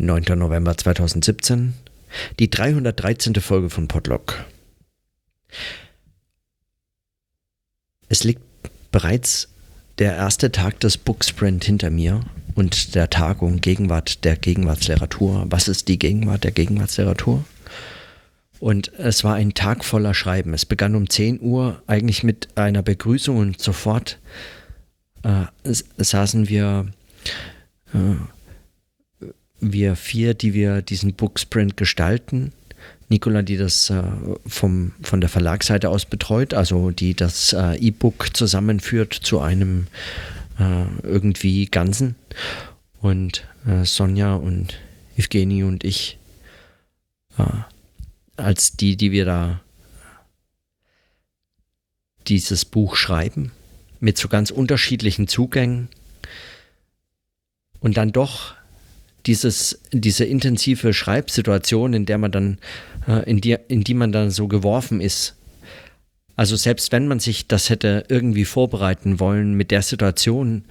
9. November 2017, die 313. Folge von Podlock. Es liegt bereits der erste Tag des Booksprint hinter mir und der Tagung Gegenwart der Gegenwartsliteratur. Was ist die Gegenwart der Gegenwartsliteratur? Und es war ein Tag voller Schreiben. Es begann um 10 Uhr eigentlich mit einer Begrüßung und sofort äh, saßen wir äh, wir vier, die wir diesen Booksprint gestalten. Nicola, die das äh, vom, von der Verlagsseite aus betreut, also die das äh, E-Book zusammenführt zu einem äh, irgendwie Ganzen. Und äh, Sonja und Evgeny und ich äh, als die, die wir da dieses Buch schreiben, mit so ganz unterschiedlichen Zugängen und dann doch dieses, diese intensive Schreibsituation, in der man dann, äh, in, die, in die man dann so geworfen ist. Also selbst wenn man sich das hätte irgendwie vorbereiten wollen mit der Situation,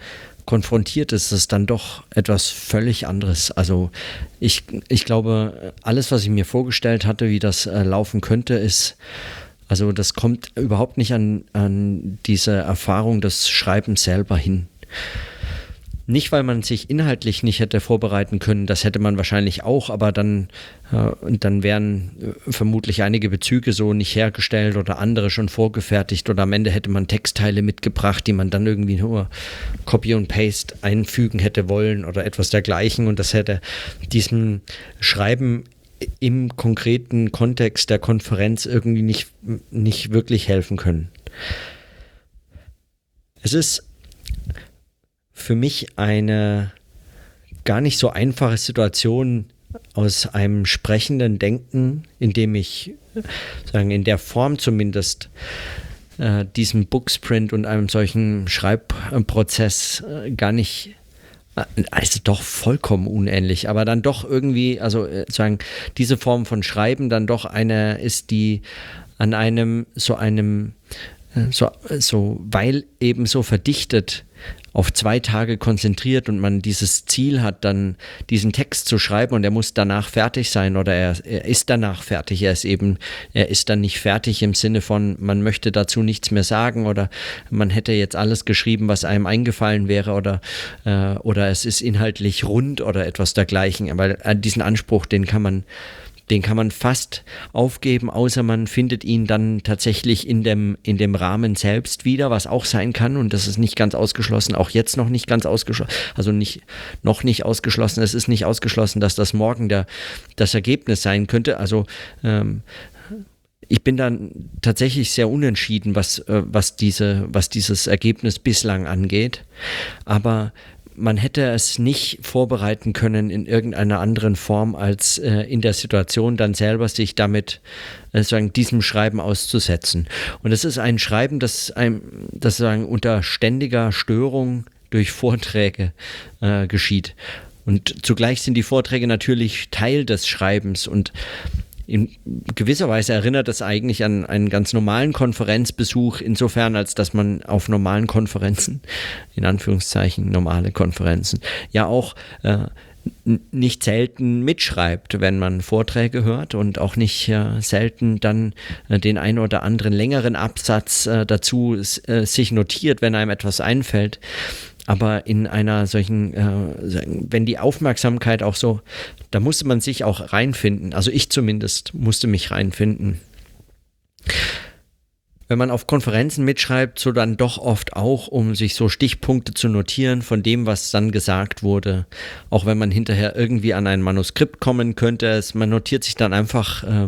konfrontiert ist, es dann doch etwas völlig anderes. Also ich, ich glaube, alles, was ich mir vorgestellt hatte, wie das äh, laufen könnte, ist, also das kommt überhaupt nicht an, an diese Erfahrung des Schreibens selber hin. Nicht, weil man sich inhaltlich nicht hätte vorbereiten können, das hätte man wahrscheinlich auch, aber dann, äh, dann wären äh, vermutlich einige Bezüge so nicht hergestellt oder andere schon vorgefertigt oder am Ende hätte man Textteile mitgebracht, die man dann irgendwie nur Copy und Paste einfügen hätte wollen oder etwas dergleichen und das hätte diesem Schreiben im konkreten Kontext der Konferenz irgendwie nicht, nicht wirklich helfen können. Es ist für mich eine gar nicht so einfache Situation aus einem sprechenden Denken, in dem ich sagen in der Form zumindest äh, diesem Booksprint und einem solchen Schreibprozess äh, gar nicht äh, also doch vollkommen unähnlich, aber dann doch irgendwie, also äh, sagen, diese Form von Schreiben dann doch eine ist, die an einem so einem äh, so, so weil eben so verdichtet auf zwei Tage konzentriert und man dieses Ziel hat, dann diesen Text zu schreiben und er muss danach fertig sein oder er, er, ist danach fertig. Er ist eben, er ist dann nicht fertig im Sinne von, man möchte dazu nichts mehr sagen oder man hätte jetzt alles geschrieben, was einem eingefallen wäre oder, äh, oder es ist inhaltlich rund oder etwas dergleichen. Aber äh, diesen Anspruch, den kann man den kann man fast aufgeben, außer man findet ihn dann tatsächlich in dem, in dem Rahmen selbst wieder, was auch sein kann. Und das ist nicht ganz ausgeschlossen, auch jetzt noch nicht ganz ausgeschlossen, also nicht, noch nicht ausgeschlossen. Es ist nicht ausgeschlossen, dass das morgen der, das Ergebnis sein könnte. Also ähm, ich bin dann tatsächlich sehr unentschieden, was, äh, was, diese, was dieses Ergebnis bislang angeht. Aber man hätte es nicht vorbereiten können in irgendeiner anderen Form, als äh, in der Situation dann selber sich damit äh, sagen, diesem Schreiben auszusetzen. Und es ist ein Schreiben, das einem, das sagen, unter ständiger Störung durch Vorträge äh, geschieht. Und zugleich sind die Vorträge natürlich Teil des Schreibens und in gewisser Weise erinnert das eigentlich an einen ganz normalen Konferenzbesuch, insofern als dass man auf normalen Konferenzen, in Anführungszeichen normale Konferenzen, ja auch äh, nicht selten mitschreibt, wenn man Vorträge hört und auch nicht äh, selten dann äh, den einen oder anderen längeren Absatz äh, dazu äh, sich notiert, wenn einem etwas einfällt aber in einer solchen, äh, wenn die Aufmerksamkeit auch so, da musste man sich auch reinfinden. Also ich zumindest musste mich reinfinden wenn man auf Konferenzen mitschreibt, so dann doch oft auch, um sich so Stichpunkte zu notieren von dem, was dann gesagt wurde. Auch wenn man hinterher irgendwie an ein Manuskript kommen könnte, es, man notiert sich dann einfach, äh,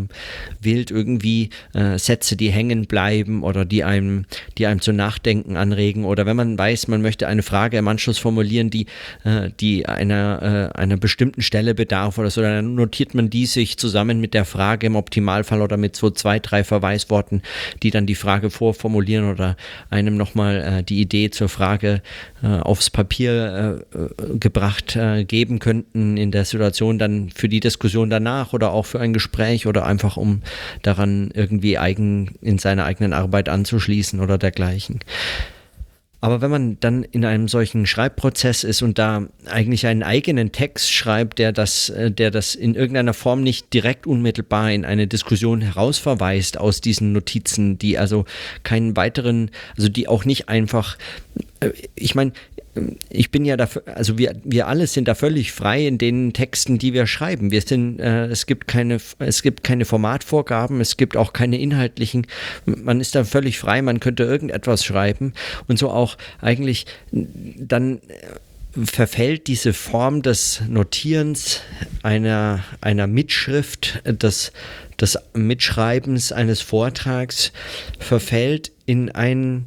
wählt irgendwie äh, Sätze, die hängen bleiben oder die einem, die einem zu nachdenken anregen. Oder wenn man weiß, man möchte eine Frage im Anschluss formulieren, die, äh, die einer, äh, einer bestimmten Stelle bedarf oder so, dann notiert man die sich zusammen mit der Frage im Optimalfall oder mit so zwei, drei Verweisworten, die dann die Frage Frage vorformulieren oder einem nochmal äh, die Idee zur Frage äh, aufs Papier äh, gebracht äh, geben könnten in der Situation dann für die Diskussion danach oder auch für ein Gespräch oder einfach um daran irgendwie eigen in seiner eigenen Arbeit anzuschließen oder dergleichen. Aber wenn man dann in einem solchen Schreibprozess ist und da eigentlich einen eigenen Text schreibt, der das, äh, der das in irgendeiner Form nicht direkt unmittelbar in eine Diskussion herausverweist aus diesen Notizen, die also keinen weiteren, also die auch nicht einfach, äh, ich meine, ich bin ja dafür, also wir, wir alle sind da völlig frei in den Texten, die wir schreiben. Wir sind, äh, es gibt keine, es gibt keine Formatvorgaben, es gibt auch keine inhaltlichen, man ist da völlig frei, man könnte irgendetwas schreiben und so auch eigentlich dann verfällt diese Form des Notierens einer, einer Mitschrift, des, des Mitschreibens eines Vortrags, verfällt in ein,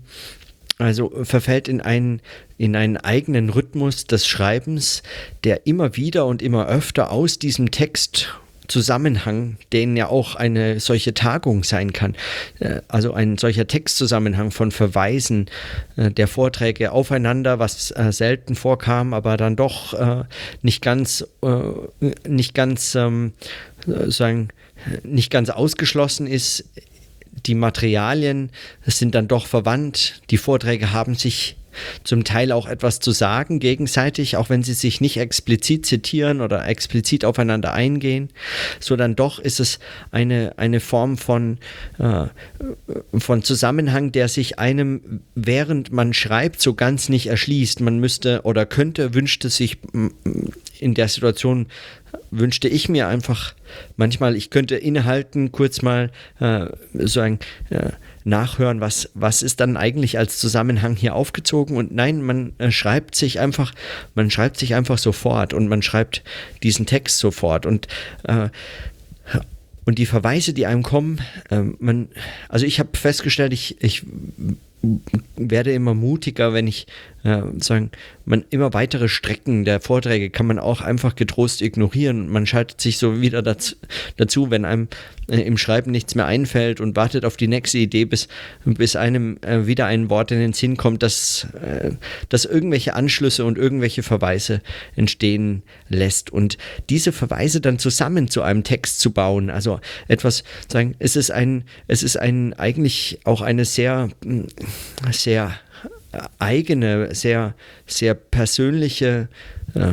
also verfällt in einen, in einen eigenen Rhythmus des Schreibens, der immer wieder und immer öfter aus diesem Text Zusammenhang, den ja auch eine solche Tagung sein kann, äh, also ein solcher Textzusammenhang von Verweisen äh, der Vorträge aufeinander, was äh, selten vorkam, aber dann doch nicht ganz, nicht ganz, ähm, sagen, nicht ganz ausgeschlossen ist, die Materialien sind dann doch verwandt. Die Vorträge haben sich zum Teil auch etwas zu sagen gegenseitig, auch wenn sie sich nicht explizit zitieren oder explizit aufeinander eingehen, so dann doch ist es eine, eine Form von, äh, von Zusammenhang, der sich einem, während man schreibt, so ganz nicht erschließt. Man müsste oder könnte, wünschte sich in der Situation wünschte ich mir einfach manchmal, ich könnte innehalten, kurz mal äh, so ein äh, nachhören, was, was ist dann eigentlich als Zusammenhang hier aufgezogen? Und nein, man äh, schreibt sich einfach, man schreibt sich einfach sofort und man schreibt diesen Text sofort und äh, und die Verweise, die einem kommen, äh, man, also ich habe festgestellt, ich, ich werde immer mutiger, wenn ich äh, sagen, man immer weitere Strecken der Vorträge kann man auch einfach getrost ignorieren. Man schaltet sich so wieder dazu, dazu wenn einem äh, im Schreiben nichts mehr einfällt und wartet auf die nächste Idee, bis, bis einem äh, wieder ein Wort in den Sinn kommt, dass, äh, dass irgendwelche Anschlüsse und irgendwelche Verweise entstehen lässt. Und diese Verweise dann zusammen zu einem Text zu bauen, also etwas sagen, es ist ein, es ist ein eigentlich auch eine sehr, sehr eigene, sehr, sehr persönliche, äh,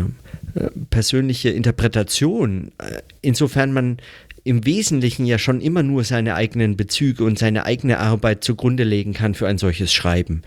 persönliche Interpretation. Äh, insofern man im Wesentlichen ja schon immer nur seine eigenen Bezüge und seine eigene Arbeit zugrunde legen kann für ein solches Schreiben.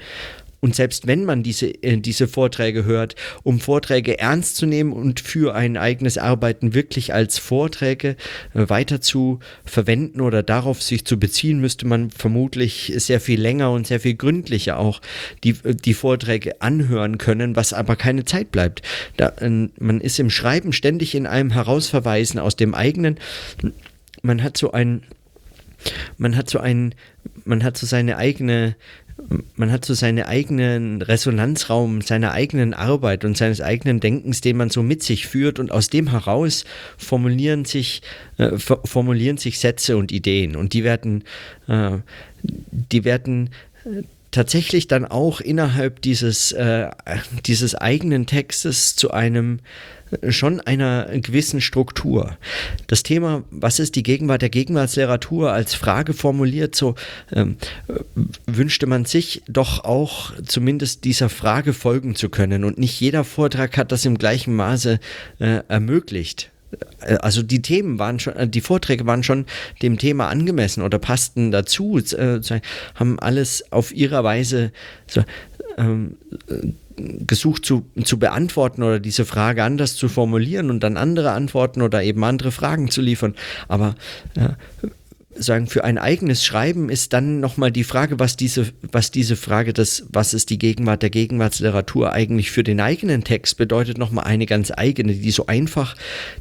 Und selbst wenn man diese, äh, diese Vorträge hört, um Vorträge ernst zu nehmen und für ein eigenes Arbeiten wirklich als Vorträge äh, weiter zu verwenden oder darauf sich zu beziehen, müsste man vermutlich sehr viel länger und sehr viel gründlicher auch die, äh, die Vorträge anhören können, was aber keine Zeit bleibt. Da, äh, man ist im Schreiben ständig in einem Herausverweisen aus dem eigenen. Man hat so ein man hat so ein, man hat so seine eigene man hat so seinen eigenen Resonanzraum, seiner eigenen Arbeit und seines eigenen Denkens, den man so mit sich führt. Und aus dem heraus formulieren sich, äh, formulieren sich Sätze und Ideen. Und die werden, äh, die werden äh, tatsächlich dann auch innerhalb dieses, äh, dieses eigenen Textes zu einem schon einer gewissen Struktur. Das Thema, was ist die Gegenwart der Gegenwartsliteratur als Frage formuliert, so ähm, wünschte man sich doch auch zumindest dieser Frage folgen zu können. Und nicht jeder Vortrag hat das im gleichen Maße äh, ermöglicht äh, also die Themen waren schon, äh, die Vorträge waren schon dem Thema angemessen oder passten dazu, äh, haben alles auf ihre Weise so, ähm, gesucht zu, zu beantworten oder diese Frage anders zu formulieren und dann andere Antworten oder eben andere Fragen zu liefern. Aber äh, sagen, für ein eigenes Schreiben ist dann nochmal die Frage, was diese, was diese Frage des, was ist die Gegenwart der Gegenwartsliteratur eigentlich für den eigenen Text bedeutet, nochmal eine ganz eigene, die so einfach,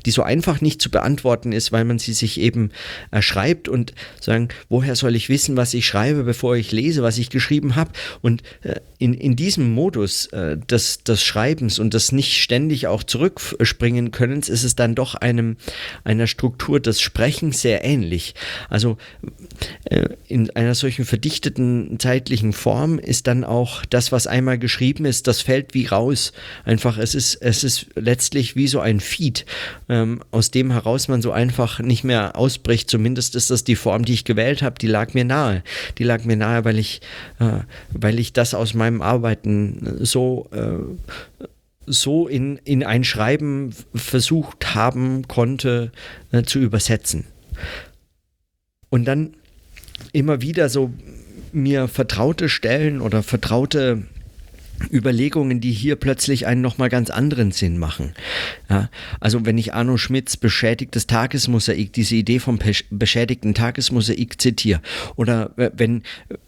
die so einfach nicht zu beantworten ist, weil man sie sich eben erschreibt und sagen, woher soll ich wissen, was ich schreibe, bevor ich lese, was ich geschrieben habe? Und äh, in, in diesem Modus äh, des, des Schreibens und des nicht ständig auch zurückspringen Könnens ist es dann doch einem, einer Struktur des Sprechens sehr ähnlich. Also also äh, in einer solchen verdichteten zeitlichen Form ist dann auch das, was einmal geschrieben ist, das fällt wie raus. Einfach, es ist, es ist letztlich wie so ein Feed, ähm, aus dem heraus man so einfach nicht mehr ausbricht. Zumindest ist das die Form, die ich gewählt habe, die lag mir nahe. Die lag mir nahe, weil ich, äh, weil ich das aus meinem Arbeiten so äh, so in, in ein Schreiben versucht haben konnte äh, zu übersetzen. Und dann immer wieder so mir vertraute Stellen oder vertraute Überlegungen, die hier plötzlich einen nochmal ganz anderen Sinn machen. Ja, also wenn ich Arno Schmidts beschädigtes Tagesmosaik, diese Idee vom beschädigten Tagesmosaik zitiere, oder wenn,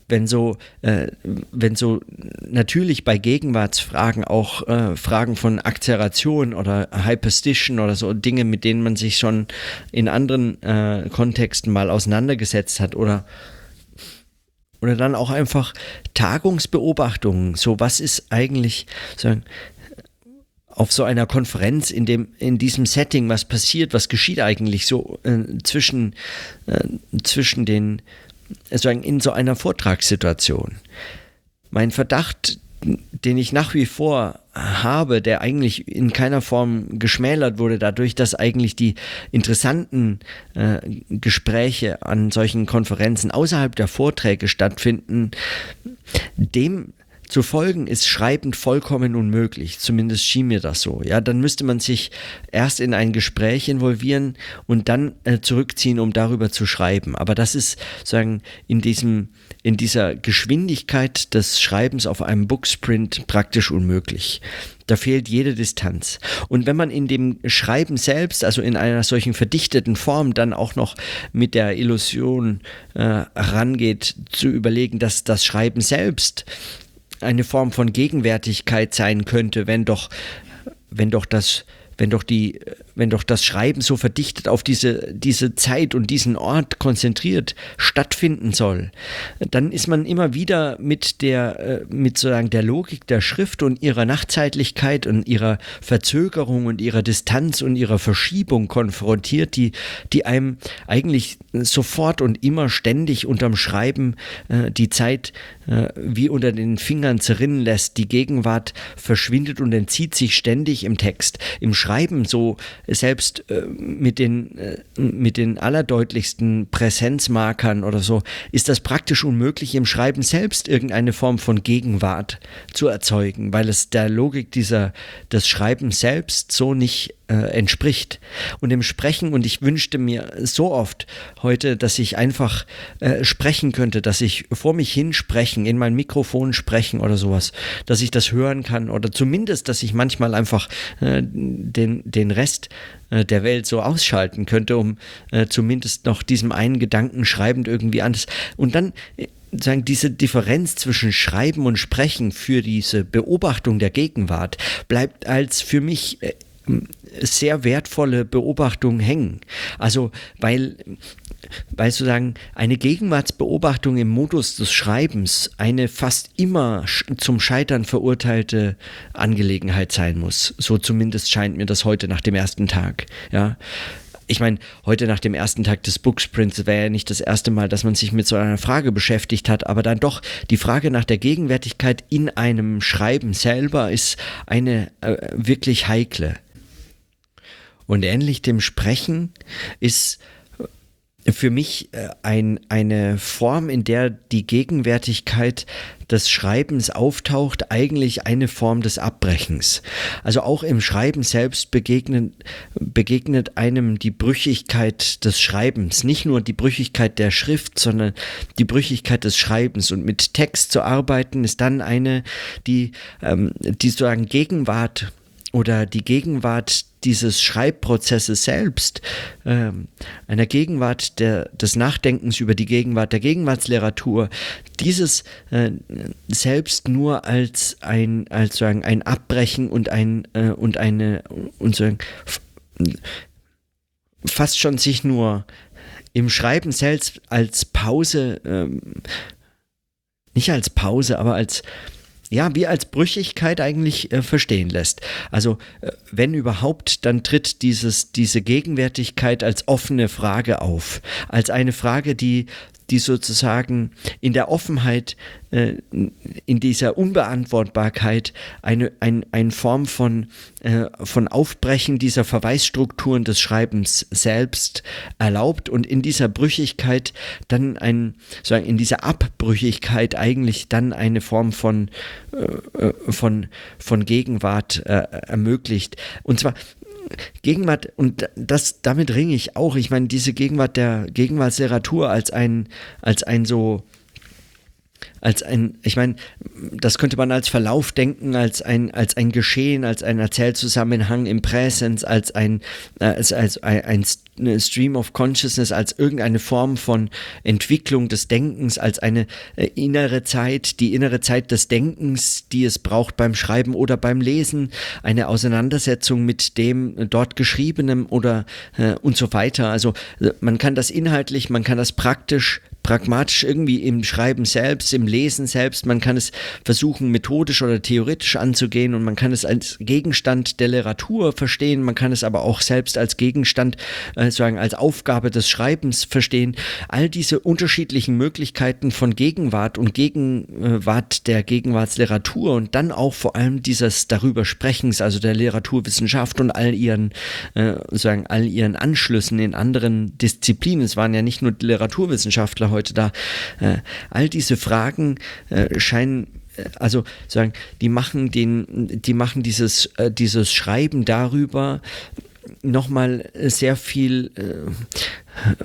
wenn so, äh, wenn so natürlich bei Gegenwartsfragen auch äh, Fragen von Akzeration oder Hyperstition oder so Dinge, mit denen man sich schon in anderen äh, Kontexten mal auseinandergesetzt hat oder oder dann auch einfach Tagungsbeobachtungen. So, was ist eigentlich sagen, auf so einer Konferenz in dem in diesem Setting, was passiert, was geschieht eigentlich so äh, zwischen äh, zwischen den sagen in so einer Vortragssituation. Mein Verdacht, den ich nach wie vor habe, der eigentlich in keiner Form geschmälert wurde, dadurch, dass eigentlich die interessanten äh, Gespräche an solchen Konferenzen außerhalb der Vorträge stattfinden, dem zu folgen ist schreibend vollkommen unmöglich. Zumindest schien mir das so. Ja, dann müsste man sich erst in ein Gespräch involvieren und dann äh, zurückziehen, um darüber zu schreiben. Aber das ist sagen in diesem in dieser Geschwindigkeit des Schreibens auf einem Booksprint praktisch unmöglich. Da fehlt jede Distanz. Und wenn man in dem Schreiben selbst, also in einer solchen verdichteten Form, dann auch noch mit der Illusion äh, rangeht, zu überlegen, dass das Schreiben selbst eine Form von Gegenwärtigkeit sein könnte, wenn doch, wenn doch das wenn doch die, wenn doch das Schreiben so verdichtet auf diese, diese Zeit und diesen Ort konzentriert stattfinden soll, dann ist man immer wieder mit der, äh, mit sozusagen der Logik der Schrift und ihrer Nachtzeitlichkeit und ihrer Verzögerung und ihrer Distanz und ihrer Verschiebung konfrontiert, die, die einem eigentlich sofort und immer ständig unterm Schreiben äh, die Zeit äh, wie unter den Fingern zerrinnen lässt. Die Gegenwart verschwindet und entzieht sich ständig im Text. Im Schreiben so selbst äh, mit, den, äh, mit den allerdeutlichsten Präsenzmarkern oder so ist das praktisch unmöglich, im Schreiben selbst irgendeine Form von Gegenwart zu erzeugen, weil es der Logik dieser, des Schreibens selbst so nicht äh, entspricht. Und im Sprechen, und ich wünschte mir so oft heute, dass ich einfach äh, sprechen könnte, dass ich vor mich hin sprechen, in mein Mikrofon sprechen oder sowas, dass ich das hören kann oder zumindest, dass ich manchmal einfach äh, den, den Rest äh, der Welt so ausschalten könnte, um äh, zumindest noch diesem einen Gedanken schreibend irgendwie anders. Und dann äh, sagen, diese Differenz zwischen Schreiben und Sprechen für diese Beobachtung der Gegenwart bleibt als für mich sehr wertvolle Beobachtungen hängen. Also weil, weil sozusagen eine Gegenwartsbeobachtung im Modus des Schreibens eine fast immer zum Scheitern verurteilte Angelegenheit sein muss. So zumindest scheint mir das heute nach dem ersten Tag. Ja ich meine, heute nach dem ersten Tag des Booksprints wäre ja nicht das erste Mal, dass man sich mit so einer Frage beschäftigt hat, aber dann doch die Frage nach der Gegenwärtigkeit in einem Schreiben selber ist eine äh, wirklich heikle. Und ähnlich dem Sprechen ist für mich äh, ein, eine Form, in der die Gegenwärtigkeit des Schreibens auftaucht, eigentlich eine Form des Abbrechens. Also auch im Schreiben selbst begegnet, begegnet einem die Brüchigkeit des Schreibens. Nicht nur die Brüchigkeit der Schrift, sondern die Brüchigkeit des Schreibens. Und mit Text zu arbeiten ist dann eine, die, ähm, die sozusagen Gegenwart oder die Gegenwart dieses Schreibprozesses selbst, äh, einer Gegenwart der, des Nachdenkens über die Gegenwart der Gegenwartsliteratur, dieses äh, selbst nur als ein, als sagen, ein Abbrechen und ein äh, und eine und sagen, fast schon sich nur im Schreiben selbst als Pause, ähm, nicht als Pause, aber als ja, wie als Brüchigkeit eigentlich äh, verstehen lässt. Also äh, wenn überhaupt, dann tritt dieses, diese Gegenwärtigkeit als offene Frage auf, als eine Frage, die die sozusagen in der Offenheit, äh, in dieser Unbeantwortbarkeit eine, ein, eine Form von, äh, von Aufbrechen dieser Verweisstrukturen des Schreibens selbst erlaubt und in dieser Brüchigkeit dann ein, sagen, in dieser Abbrüchigkeit eigentlich dann eine Form von, äh, äh von, von Gegenwart äh, ermöglicht. Und zwar Gegenwart, und das, damit ringe ich auch. Ich meine, diese Gegenwart der Gegenwartsliteratur als ein, als ein so als ein, ich meine, das könnte man als Verlauf denken, als ein, als ein Geschehen, als ein Erzählzusammenhang im Präsens, als ein, äh, als, als ein, ein Stream of Consciousness, als irgendeine Form von Entwicklung des Denkens, als eine äh, innere Zeit, die innere Zeit des Denkens, die es braucht beim Schreiben oder beim Lesen, eine Auseinandersetzung mit dem dort Geschriebenen oder äh, und so weiter. Also äh, man kann das inhaltlich, man kann das praktisch pragmatisch irgendwie im Schreiben selbst, im Lesen selbst. Man kann es versuchen, methodisch oder theoretisch anzugehen und man kann es als Gegenstand der Literatur verstehen. Man kann es aber auch selbst als Gegenstand, äh, sagen, als Aufgabe des Schreibens verstehen. All diese unterschiedlichen Möglichkeiten von Gegenwart und Gegenwart der Gegenwartsliteratur und dann auch vor allem dieses darüber Sprechens, also der Literaturwissenschaft und all ihren, äh, sagen, all ihren Anschlüssen in anderen Disziplinen. Es waren ja nicht nur Literaturwissenschaftler heute da. Äh, all diese Fragen äh, scheinen äh, also sagen, die machen den, die machen dieses, äh, dieses Schreiben darüber nochmal sehr viel, äh,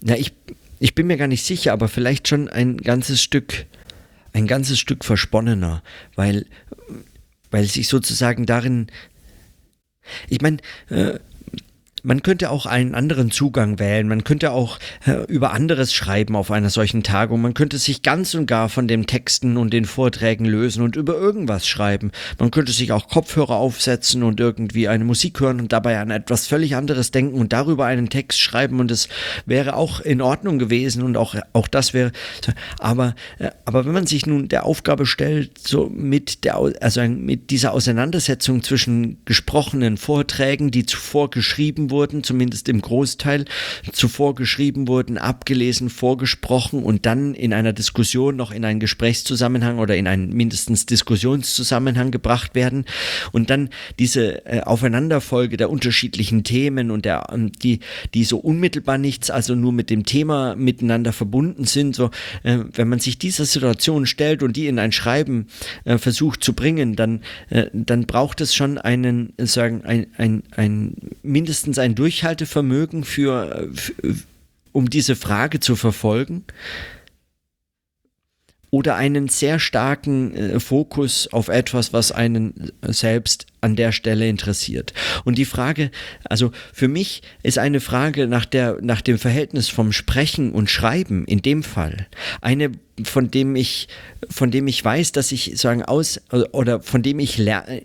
na, ich, ich bin mir gar nicht sicher, aber vielleicht schon ein ganzes Stück, ein ganzes Stück versponnener, weil, weil sich sozusagen darin, ich meine, äh, man könnte auch einen anderen Zugang wählen. Man könnte auch äh, über anderes schreiben auf einer solchen Tagung. Man könnte sich ganz und gar von den Texten und den Vorträgen lösen und über irgendwas schreiben. Man könnte sich auch Kopfhörer aufsetzen und irgendwie eine Musik hören und dabei an etwas völlig anderes denken und darüber einen Text schreiben und es wäre auch in Ordnung gewesen und auch, auch das wäre. Aber, äh, aber wenn man sich nun der Aufgabe stellt, so mit der, also mit dieser Auseinandersetzung zwischen gesprochenen Vorträgen, die zuvor geschrieben wurden, wurden, zumindest im Großteil, zuvor geschrieben wurden, abgelesen, vorgesprochen und dann in einer Diskussion noch in einen Gesprächszusammenhang oder in einen mindestens Diskussionszusammenhang gebracht werden. Und dann diese äh, Aufeinanderfolge der unterschiedlichen Themen und der, ähm, die, die so unmittelbar nichts, also nur mit dem Thema miteinander verbunden sind, so, äh, wenn man sich dieser Situation stellt und die in ein Schreiben äh, versucht zu bringen, dann, äh, dann braucht es schon einen, sagen, ein, ein, ein mindestens ein Durchhaltevermögen für, für um diese Frage zu verfolgen? Oder einen sehr starken äh, Fokus auf etwas, was einen selbst an der Stelle interessiert. Und die Frage, also für mich ist eine Frage nach, der, nach dem Verhältnis vom Sprechen und Schreiben in dem Fall eine, von dem ich, von dem ich weiß, dass ich sagen aus oder von dem ich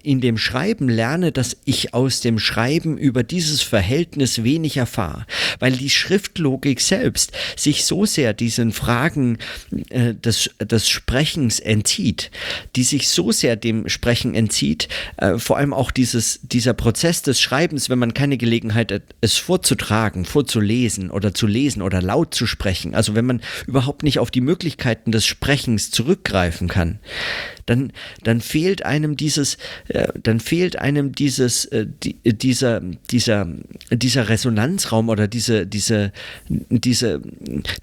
in dem Schreiben lerne, dass ich aus dem Schreiben über dieses Verhältnis wenig erfahre, weil die Schriftlogik selbst sich so sehr diesen Fragen äh, des, des Sprechens entzieht, die sich so sehr dem Sprechen entzieht, äh, vor allem auch dieses, dieser Prozess des Schreibens, wenn man keine Gelegenheit hat, es vorzutragen, vorzulesen oder zu lesen oder laut zu sprechen, also wenn man überhaupt nicht auf die Möglichkeiten des Sprechens zurückgreifen kann, dann, dann fehlt einem dieses, äh, dann fehlt einem dieses, äh, die, dieser, dieser, dieser Resonanzraum oder diese, diese, diese,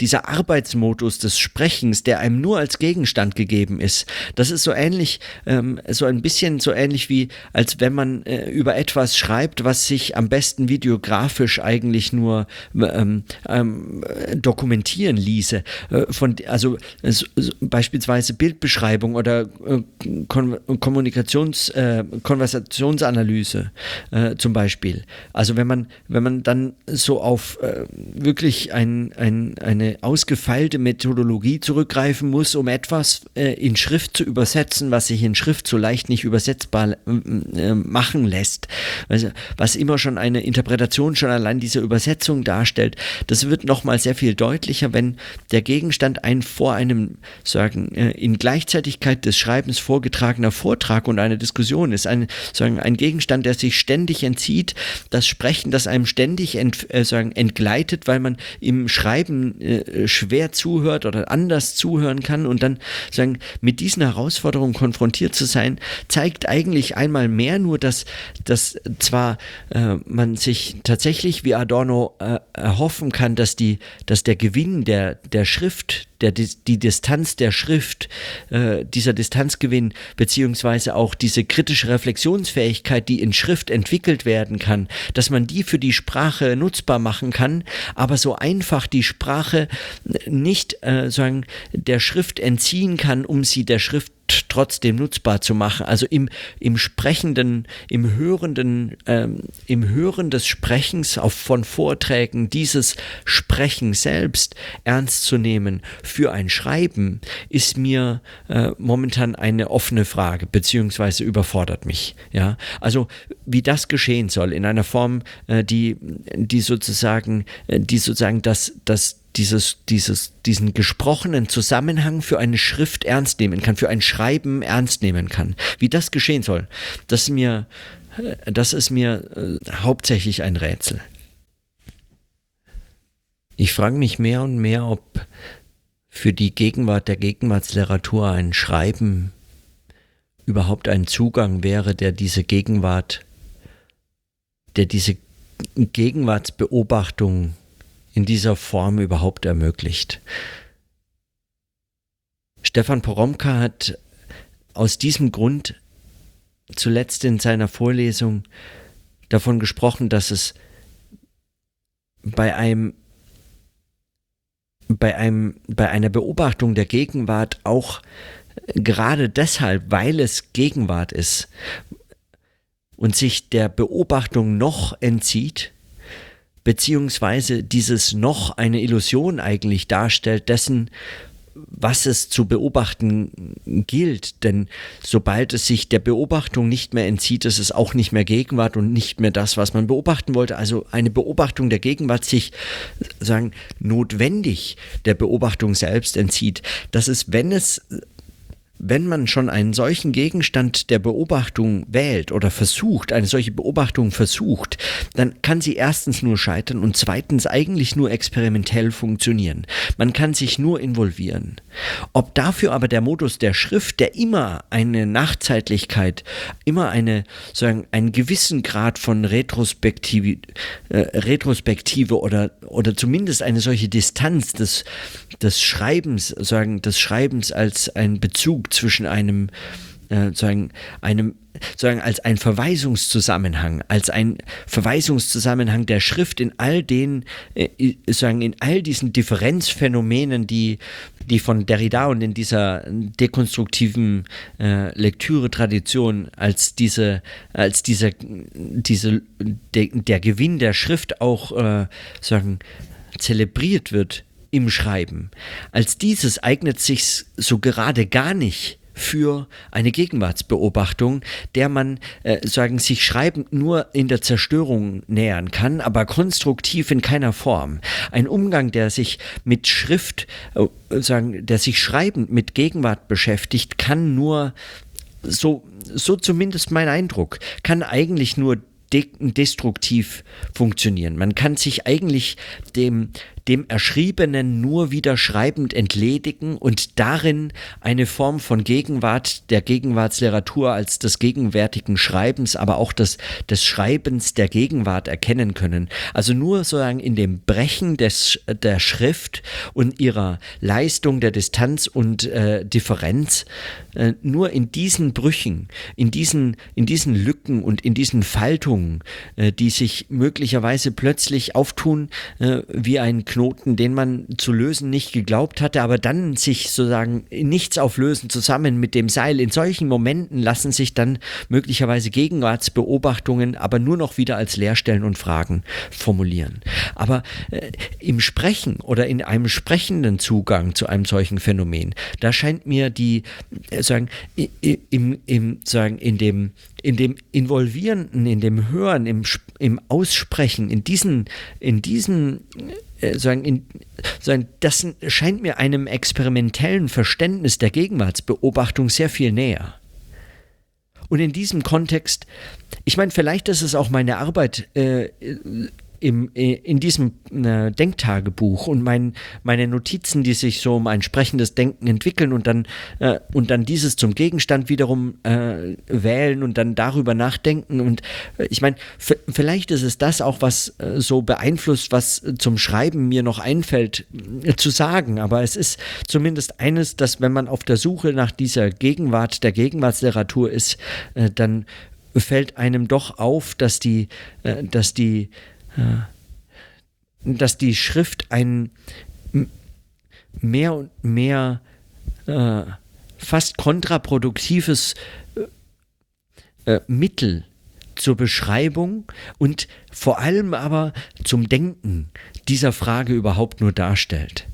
dieser Arbeitsmodus des Sprechens, der einem nur als Gegenstand gegeben ist. Das ist so ähnlich, ähm, so ein bisschen so ähnlich wie, als wenn man äh, über etwas schreibt, was sich am besten videografisch eigentlich nur ähm, ähm, dokumentieren ließe. Äh, von, also so, so, beispielsweise Bildbeschreibung oder äh, Kon Kommunikations, äh, Konversationsanalyse äh, zum Beispiel. Also wenn man, wenn man dann so auf äh, wirklich ein, ein, eine ausgefeilte Methodologie zurückgreifen muss, um etwas äh, in Schrift zu übersetzen, was sich in Schrift so leicht nicht übersetzbar äh, machen lässt, was immer schon eine Interpretation schon allein dieser Übersetzung darstellt, das wird nochmal sehr viel deutlicher, wenn der Gegenstand einen vor einem sagen äh, in Gleichzeitigkeit des Schreibens vorgetragener Vortrag und eine Diskussion ist ein sagen ein Gegenstand, der sich ständig entzieht, das Sprechen, das einem ständig ent, äh, sagen entgleitet, weil man im Schreiben schwer zuhört oder anders zuhören kann und dann sagen mit diesen Herausforderungen konfrontiert zu sein, zeigt eigentlich einmal mehr nur, dass dass zwar äh, man sich tatsächlich wie Adorno äh, erhoffen kann, dass die dass der Gewinn der der Schrift der, die Distanz der Schrift, äh, dieser Distanzgewinn, beziehungsweise auch diese kritische Reflexionsfähigkeit, die in Schrift entwickelt werden kann, dass man die für die Sprache nutzbar machen kann, aber so einfach die Sprache nicht äh, sagen, der Schrift entziehen kann, um sie der Schrift trotzdem nutzbar zu machen. Also im, im sprechenden, im hörenden, ähm, im Hören des Sprechens auf, von Vorträgen, dieses Sprechen selbst ernst zu nehmen für ein Schreiben, ist mir äh, momentan eine offene Frage, beziehungsweise überfordert mich. Ja, also wie das geschehen soll in einer Form, äh, die, die sozusagen, äh, die sozusagen das, das dieses, dieses, diesen gesprochenen Zusammenhang für eine Schrift ernst nehmen kann, für ein Schreiben ernst nehmen kann. Wie das geschehen soll, das ist mir, das ist mir äh, hauptsächlich ein Rätsel. Ich frage mich mehr und mehr, ob für die Gegenwart der Gegenwartsliteratur ein Schreiben überhaupt ein Zugang wäre, der diese Gegenwart, der diese Gegenwartsbeobachtung in dieser Form überhaupt ermöglicht. Stefan Poromka hat aus diesem Grund zuletzt in seiner Vorlesung davon gesprochen, dass es bei einem bei einem bei einer Beobachtung der Gegenwart auch gerade deshalb, weil es Gegenwart ist und sich der Beobachtung noch entzieht, beziehungsweise dieses noch eine Illusion eigentlich darstellt dessen, was es zu beobachten gilt. Denn sobald es sich der Beobachtung nicht mehr entzieht, ist es auch nicht mehr Gegenwart und nicht mehr das, was man beobachten wollte. Also eine Beobachtung der Gegenwart sich sagen notwendig der Beobachtung selbst entzieht. Das ist, wenn es wenn man schon einen solchen Gegenstand der Beobachtung wählt oder versucht, eine solche Beobachtung versucht, dann kann sie erstens nur scheitern und zweitens eigentlich nur experimentell funktionieren. Man kann sich nur involvieren. Ob dafür aber der Modus der Schrift, der immer eine Nachzeitlichkeit, immer eine, sagen, einen gewissen Grad von Retrospektive, äh, Retrospektive oder, oder zumindest eine solche Distanz des, des Schreibens, sagen, des Schreibens als ein Bezug zwischen einem, äh, sagen, einem sozusagen als ein Verweisungszusammenhang, als ein Verweisungszusammenhang der Schrift in all den, äh, sagen, in all diesen Differenzphänomenen, die, die von Derrida und in dieser dekonstruktiven äh, Lektüre-Tradition als diese, als diese, diese, de, der Gewinn der Schrift auch, äh, sagen, zelebriert wird im Schreiben. Als dieses eignet sich so gerade gar nicht für eine Gegenwartsbeobachtung, der man äh, sagen sich schreibend nur in der Zerstörung nähern kann, aber konstruktiv in keiner Form. Ein Umgang, der sich mit Schrift, äh, sagen, der sich schreibend mit Gegenwart beschäftigt, kann nur so so zumindest mein Eindruck, kann eigentlich nur destruktiv funktionieren. Man kann sich eigentlich dem, dem Erschriebenen nur wieder schreibend entledigen und darin eine Form von Gegenwart, der Gegenwartsliteratur als des gegenwärtigen Schreibens, aber auch des, des Schreibens der Gegenwart erkennen können. Also nur sozusagen in dem Brechen des, der Schrift und ihrer Leistung der Distanz und äh, Differenz, äh, nur in diesen Brüchen, in diesen, in diesen Lücken und in diesen Faltungen, äh, die sich möglicherweise plötzlich auftun äh, wie ein Knoten, Knoten, den man zu lösen nicht geglaubt hatte, aber dann sich sozusagen nichts auflösen zusammen mit dem Seil. In solchen Momenten lassen sich dann möglicherweise Gegenwartsbeobachtungen aber nur noch wieder als Leerstellen und Fragen formulieren. Aber äh, im Sprechen oder in einem sprechenden Zugang zu einem solchen Phänomen, da scheint mir die, äh, sagen, im, im, sagen, in dem, in dem Involvierenden, in dem Hören, im, im Aussprechen, in diesen, in diesen äh, sagen, in, sagen, das scheint mir einem experimentellen Verständnis der Gegenwartsbeobachtung sehr viel näher. Und in diesem Kontext, ich meine, vielleicht ist es auch meine Arbeit äh, im, in diesem äh, Denktagebuch und mein, meine Notizen, die sich so um ein sprechendes Denken entwickeln und dann, äh, und dann dieses zum Gegenstand wiederum äh, wählen und dann darüber nachdenken. Und äh, ich meine, vielleicht ist es das auch, was äh, so beeinflusst, was zum Schreiben mir noch einfällt zu sagen. Aber es ist zumindest eines, dass wenn man auf der Suche nach dieser Gegenwart, der Gegenwartsliteratur ist, dann fällt einem doch auf, dass die, dass die dass die Schrift ein mehr und mehr äh, fast kontraproduktives äh, äh, Mittel zur Beschreibung und vor allem aber zum Denken dieser Frage überhaupt nur darstellt.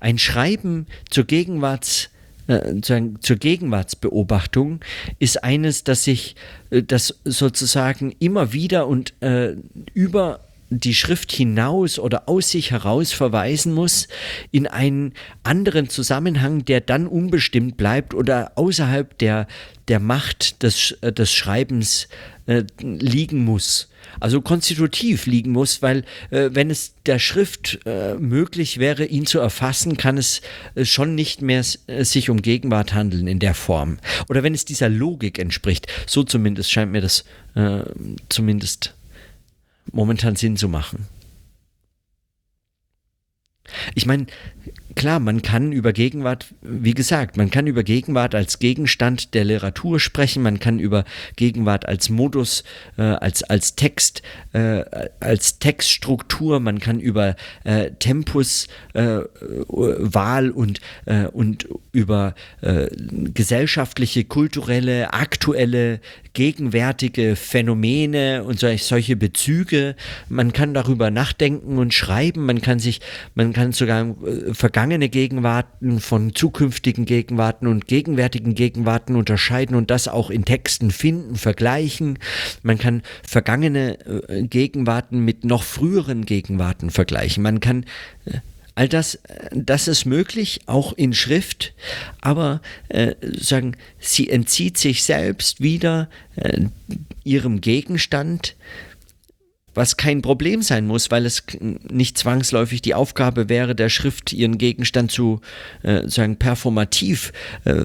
Ein Schreiben zur Gegenwarts äh, zur Gegenwartsbeobachtung ist eines, das sich, äh, das sozusagen immer wieder und äh, über die Schrift hinaus oder aus sich heraus verweisen muss in einen anderen Zusammenhang, der dann unbestimmt bleibt oder außerhalb der, der Macht des, äh, des Schreibens äh, liegen muss. Also konstitutiv liegen muss, weil äh, wenn es der Schrift äh, möglich wäre, ihn zu erfassen, kann es äh, schon nicht mehr äh, sich um Gegenwart handeln in der Form. Oder wenn es dieser Logik entspricht. So zumindest scheint mir das zumindest momentan Sinn zu machen. Ich meine, klar, man kann über Gegenwart, wie gesagt, man kann über Gegenwart als Gegenstand der Literatur sprechen, man kann über Gegenwart als Modus, äh, als, als Text, äh, als Textstruktur, man kann über äh, Tempus, äh, Wahl und, äh, und über äh, gesellschaftliche, kulturelle, aktuelle, gegenwärtige Phänomene und solche Bezüge, man kann darüber nachdenken und schreiben, man kann sich, man kann sogar vergangene vergangene Gegenwarten von zukünftigen Gegenwarten und gegenwärtigen Gegenwarten unterscheiden und das auch in Texten finden, vergleichen. Man kann vergangene äh, Gegenwarten mit noch früheren Gegenwarten vergleichen. Man kann äh, All das, äh, das ist möglich, auch in Schrift, aber äh, sagen, sie entzieht sich selbst wieder äh, ihrem Gegenstand, was kein Problem sein muss, weil es nicht zwangsläufig die Aufgabe wäre, der Schrift ihren Gegenstand zu äh, sagen performativ äh,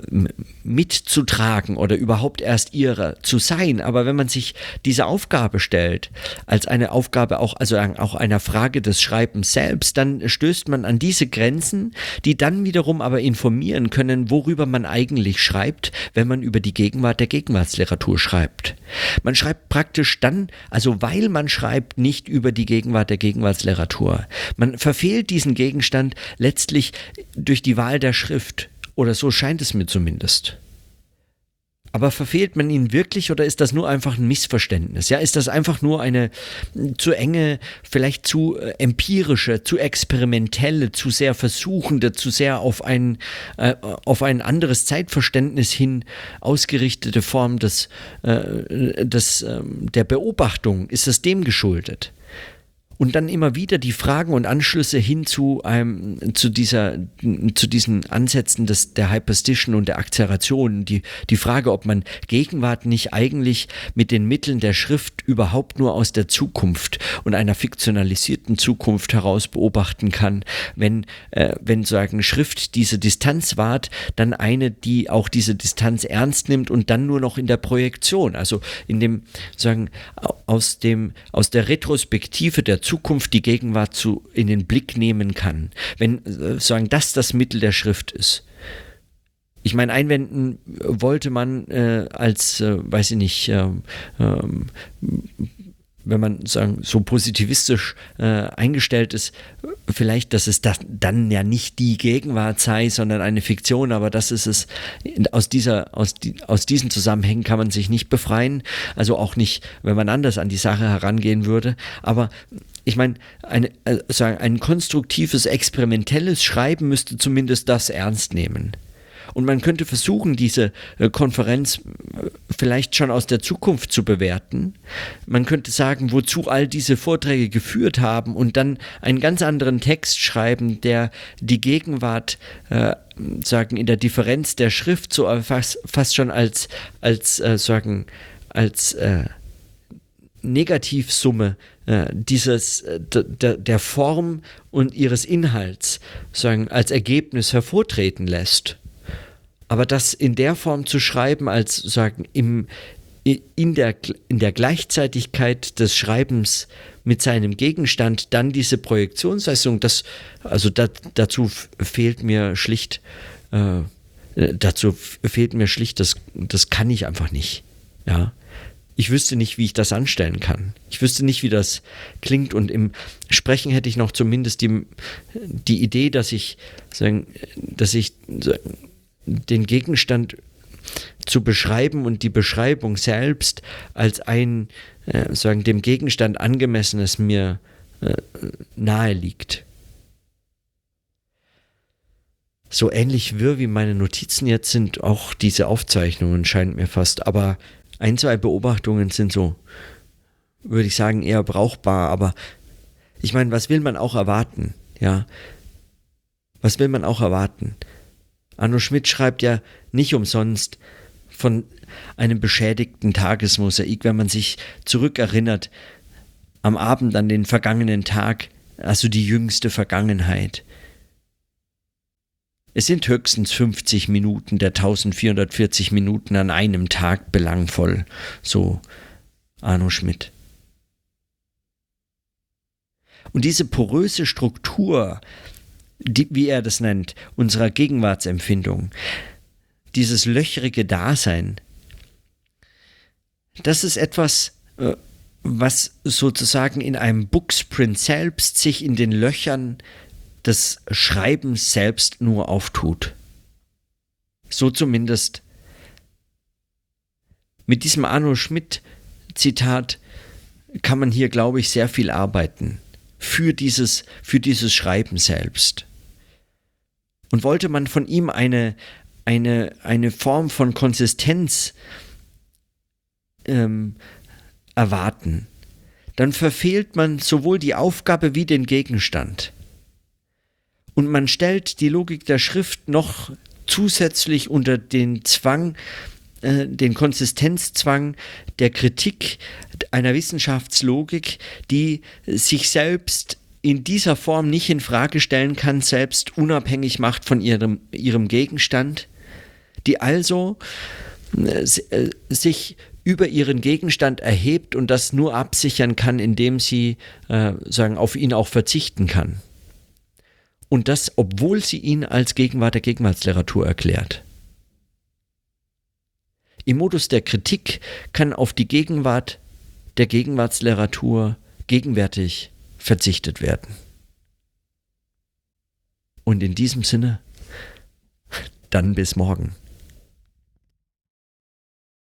mitzutragen oder überhaupt erst ihrer zu sein. Aber wenn man sich diese Aufgabe stellt, als eine Aufgabe auch, also auch einer Frage des Schreibens selbst, dann stößt man an diese Grenzen, die dann wiederum aber informieren können, worüber man eigentlich schreibt, wenn man über die Gegenwart der Gegenwartsliteratur schreibt. Man schreibt praktisch dann, also weil man schreibt, schreibt nicht über die Gegenwart der Gegenwartsliteratur. Man verfehlt diesen Gegenstand letztlich durch die Wahl der Schrift. Oder so scheint es mir zumindest. Aber verfehlt man ihn wirklich oder ist das nur einfach ein Missverständnis? Ja, ist das einfach nur eine zu enge, vielleicht zu äh, empirische, zu experimentelle, zu sehr versuchende, zu sehr auf ein, äh, auf ein anderes Zeitverständnis hin ausgerichtete Form des, äh, des, äh, der Beobachtung? Ist es dem geschuldet? Und dann immer wieder die Fragen und Anschlüsse hin zu einem, zu dieser, zu diesen Ansätzen des, der Hyperstition und der Akzeration, die, die Frage, ob man Gegenwart nicht eigentlich mit den Mitteln der Schrift überhaupt nur aus der Zukunft und einer fiktionalisierten Zukunft heraus beobachten kann, wenn, äh, wenn sagen Schrift diese Distanz wahrt, dann eine, die auch diese Distanz ernst nimmt und dann nur noch in der Projektion, also in dem, sagen, aus dem, aus der Retrospektive der Zukunft die Gegenwart zu, in den Blick nehmen kann. Wenn äh, sagen, das das Mittel der Schrift ist. Ich meine, einwenden wollte man äh, als, äh, weiß ich nicht, äh, wenn man sagen, so positivistisch äh, eingestellt ist, vielleicht, dass es das dann ja nicht die Gegenwart sei, sondern eine Fiktion, aber das ist es, aus, dieser, aus, die, aus diesen Zusammenhängen kann man sich nicht befreien, also auch nicht, wenn man anders an die Sache herangehen würde, aber ich meine, ein, also ein konstruktives, experimentelles Schreiben müsste zumindest das ernst nehmen. Und man könnte versuchen, diese äh, Konferenz äh, vielleicht schon aus der Zukunft zu bewerten. Man könnte sagen, wozu all diese Vorträge geführt haben und dann einen ganz anderen Text schreiben, der die Gegenwart äh, sagen in der Differenz der Schrift so fast, fast schon als als äh, sagen als äh, Negativsumme äh, dieses äh, der, der Form und ihres Inhalts sagen als Ergebnis hervortreten lässt. Aber das in der Form zu schreiben, als sagen, im, in, der, in der Gleichzeitigkeit des Schreibens mit seinem Gegenstand dann diese Projektionsleistung, das, also da, dazu fehlt mir schlicht, äh, dazu fehlt mir schlicht, das, das kann ich einfach nicht. Ja. Ich wüsste nicht, wie ich das anstellen kann. Ich wüsste nicht, wie das klingt. Und im Sprechen hätte ich noch zumindest die, die Idee, dass ich, dass ich den Gegenstand zu beschreiben und die Beschreibung selbst als ein äh, sagen dem Gegenstand angemessenes mir äh, nahe liegt. So ähnlich wirr wie meine Notizen jetzt sind, auch diese Aufzeichnungen scheint mir fast, aber ein, zwei Beobachtungen sind so, würde ich sagen, eher brauchbar, aber ich meine, was will man auch erwarten? Ja. Was will man auch erwarten? Arno Schmidt schreibt ja nicht umsonst von einem beschädigten Tagesmosaik, wenn man sich zurückerinnert am Abend an den vergangenen Tag, also die jüngste Vergangenheit. Es sind höchstens 50 Minuten der 1440 Minuten an einem Tag belangvoll, so Arno Schmidt. Und diese poröse Struktur die, wie er das nennt, unserer Gegenwartsempfindung, dieses löchrige Dasein, das ist etwas, äh, was sozusagen in einem Booksprint selbst sich in den Löchern des Schreibens selbst nur auftut. So zumindest mit diesem Arno Schmidt Zitat kann man hier, glaube ich, sehr viel arbeiten für dieses, für dieses Schreiben selbst. Und wollte man von ihm eine, eine, eine Form von Konsistenz ähm, erwarten, dann verfehlt man sowohl die Aufgabe wie den Gegenstand. Und man stellt die Logik der Schrift noch zusätzlich unter den Zwang, äh, den Konsistenzzwang der Kritik einer Wissenschaftslogik, die sich selbst in dieser Form nicht in Frage stellen kann, selbst unabhängig macht von ihrem, ihrem Gegenstand, die also äh, äh, sich über ihren Gegenstand erhebt und das nur absichern kann, indem sie äh, sagen, auf ihn auch verzichten kann. Und das, obwohl sie ihn als Gegenwart der Gegenwartsliteratur erklärt. Im Modus der Kritik kann auf die Gegenwart der Gegenwartsliteratur gegenwärtig verzichtet werden. Und in diesem Sinne, dann bis morgen.